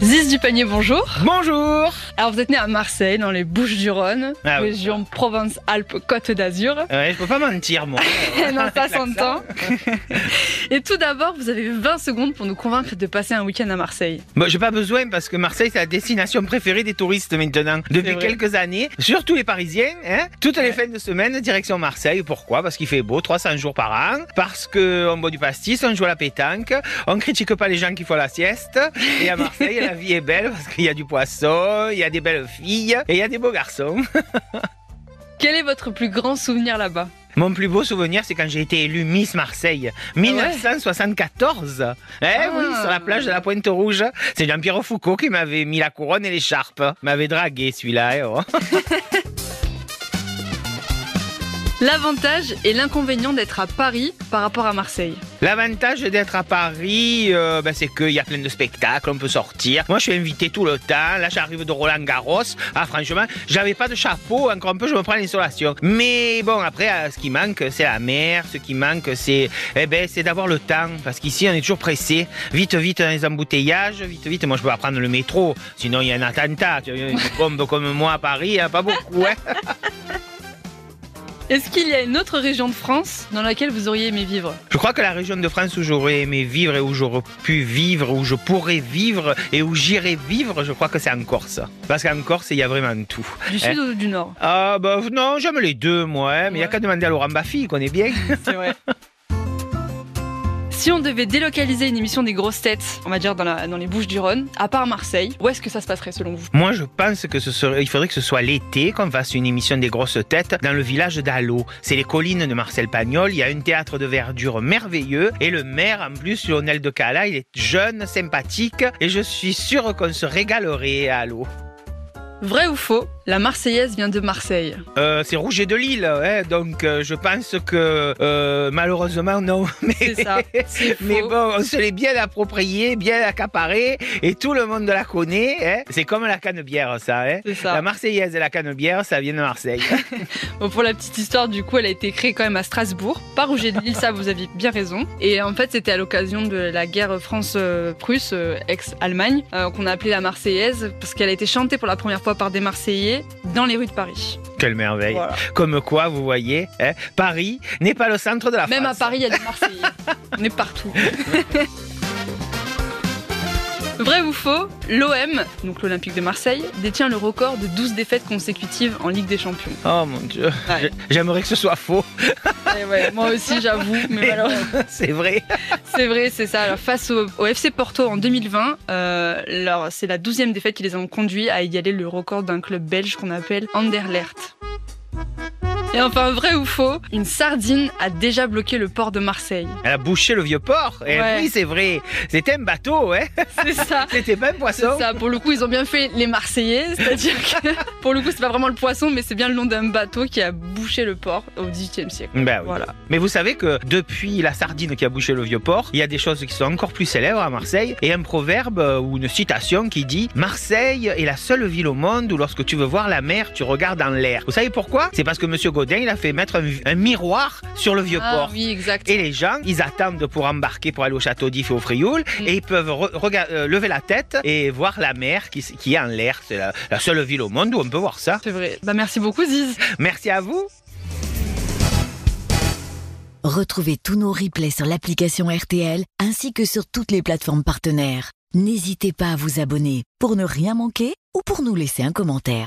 Ziz du panier, bonjour. Bonjour Alors vous êtes né à Marseille, dans les Bouches-du-Rhône, Ah oui. région Provence-Alpes-Côte d'Azur. Ouais, je peux pas mentir, moi. non, ça s'entend. Et tout d'abord, vous avez 20 secondes pour nous convaincre de passer un week-end à Marseille. Bon, j'ai pas besoin parce que Marseille, c'est la destination préférée des touristes maintenant. Depuis quelques années, surtout les Parisiens, hein, toutes les fins de semaine, direction Marseille. Pourquoi? Parce qu'il fait beau, 300 jours par an. Parce qu'on boit du pastis, on joue à la pétanque, on critique pas les gens qui font la sieste. Et à Marseille, la vie est belle parce qu'il y a du poisson, il y a des belles filles et il y a des beaux garçons. Quel est votre plus grand souvenir là-bas? Mon plus beau souvenir, c'est quand j'ai été élue Miss Marseille, 1974. Eh Ah. oui, sur la plage de la Pointe Rouge. C'est Jean-Pierre Foucault qui m'avait mis la couronne et l'écharpe. M'avait dragué celui-là. eh oh. L'avantage et l'inconvénient d'être à Paris par rapport à Marseille. L'avantage d'être à Paris, euh, ben, c'est qu'il y a plein de spectacles, on peut sortir. Moi, je suis invité tout le temps. Là, j'arrive de Roland Garros. Ah, franchement, j'avais pas de chapeau. Encore un peu, je me prends l'insolation. Mais bon, après, euh, ce qui manque, c'est la mer. Ce qui manque, c'est, eh ben, c'est d'avoir le temps. Parce qu'ici, on est toujours pressé. Vite, vite dans les embouteillages. Vite, vite. Moi, je peux pas prendre le métro. Sinon, il y a un attentat. Une bombe comme moi à Paris, hein, pas beaucoup, hein. Est-ce qu'il y a une autre région de France dans laquelle vous auriez aimé vivre? Je crois que la région de France où j'aurais aimé vivre et où j'aurais pu vivre, où je pourrais vivre et où j'irais vivre, je crois que c'est en Corse. Parce qu'en Corse, il y a vraiment tout. Du Eh. sud ou du nord? Ah bah non, j'aime les deux moi, hein, mais il y a qu'à demander à Laurent Baffy, il connaît bien. C'est vrai. Si on devait délocaliser une émission des grosses têtes, on va dire dans, la- dans les Bouches du Rhône, à part Marseille, où est-ce que ça se passerait selon vous? Moi, je pense que ce serait, il faudrait que ce soit l'été qu'on fasse une émission des grosses têtes dans le village d'Allo. C'est les collines de Marcel Pagnol. Il y a un théâtre de verdure merveilleux et le maire, en plus, Lionel de Cala, il est jeune, sympathique et je suis sûr qu'on se régalerait à Allo. Vrai ou faux? La Marseillaise vient de Marseille. Euh, c'est Rouget de Lille, hein, donc euh, je pense que euh, malheureusement non. Mais, C'est ça. C'est faux. mais bon, on se l'est bien approprié, bien accaparé, et tout le monde la connaît. hein. C'est comme la canne-bière, ça. hein. C'est ça. La Marseillaise et la canne-bière, ça vient de Marseille. Bon, pour la petite histoire, du coup, elle a été créée quand même à Strasbourg, pas Rouget de Lille, ça vous aviez bien raison. Et en fait, c'était à l'occasion de la guerre France-Prusse, euh, ex-Allemagne, qu'on a appelée la Marseillaise, parce qu'elle a été chantée pour la première fois par des Marseillais dans les rues de Paris. Quelle merveille. Voilà. Comme quoi, vous voyez, hein, Paris n'est pas le centre de la Même à France. Paris, il y a des Marseillais. On est partout. Vrai ou faux, l'OM, donc l'Olympique de Marseille, détient le record de 12 défaites consécutives en Ligue des Champions. Oh mon Dieu. Ouais. J'aimerais que ce soit faux. Ouais, moi aussi, j'avoue, mais malheureusement. c'est vrai. C'est vrai, c'est ça. Alors, face au, au FC Porto en 2020, euh, c'est la douzième défaite qui les a conduits à égaler le record d'un club belge qu'on appelle Anderlecht. Et enfin, vrai ou faux, une sardine a déjà bloqué le port de Marseille. Elle a bouché le vieux port. Ouais. oui, c'est vrai. C'était un bateau, hein. C'est ça. C'était pas un C'est poisson. ça, pour le coup, ils ont bien fait les Marseillais, c'est-à-dire que pour le coup, c'est pas vraiment le poisson, mais c'est bien le nom d'un bateau qui a bouché le port au XVIIIe siècle. Ben oui. Voilà. Mais vous savez que depuis la sardine qui a bouché le vieux port, il y a des choses qui sont encore plus célèbres à Marseille et un proverbe ou une citation qui dit Marseille est la seule ville au monde où lorsque tu veux voir la mer, tu regardes en l'air. Vous savez pourquoi? C'est parce que Monsieur Godin, il a fait mettre un, un miroir sur le vieux Ah port. oui, exact. Et les gens, ils attendent pour embarquer pour aller au château d'If et au Frioul Mm. et ils peuvent euh, lever la tête et voir la mer qui, est en l'air. C'est la, la seule ville au monde où on peut voir ça. C'est vrai. Bah merci beaucoup Ziz. Merci à vous. Retrouvez tous nos replays sur l'application RTL ainsi que sur toutes les plateformes partenaires. N'hésitez pas à vous abonner pour ne rien manquer ou pour nous laisser un commentaire.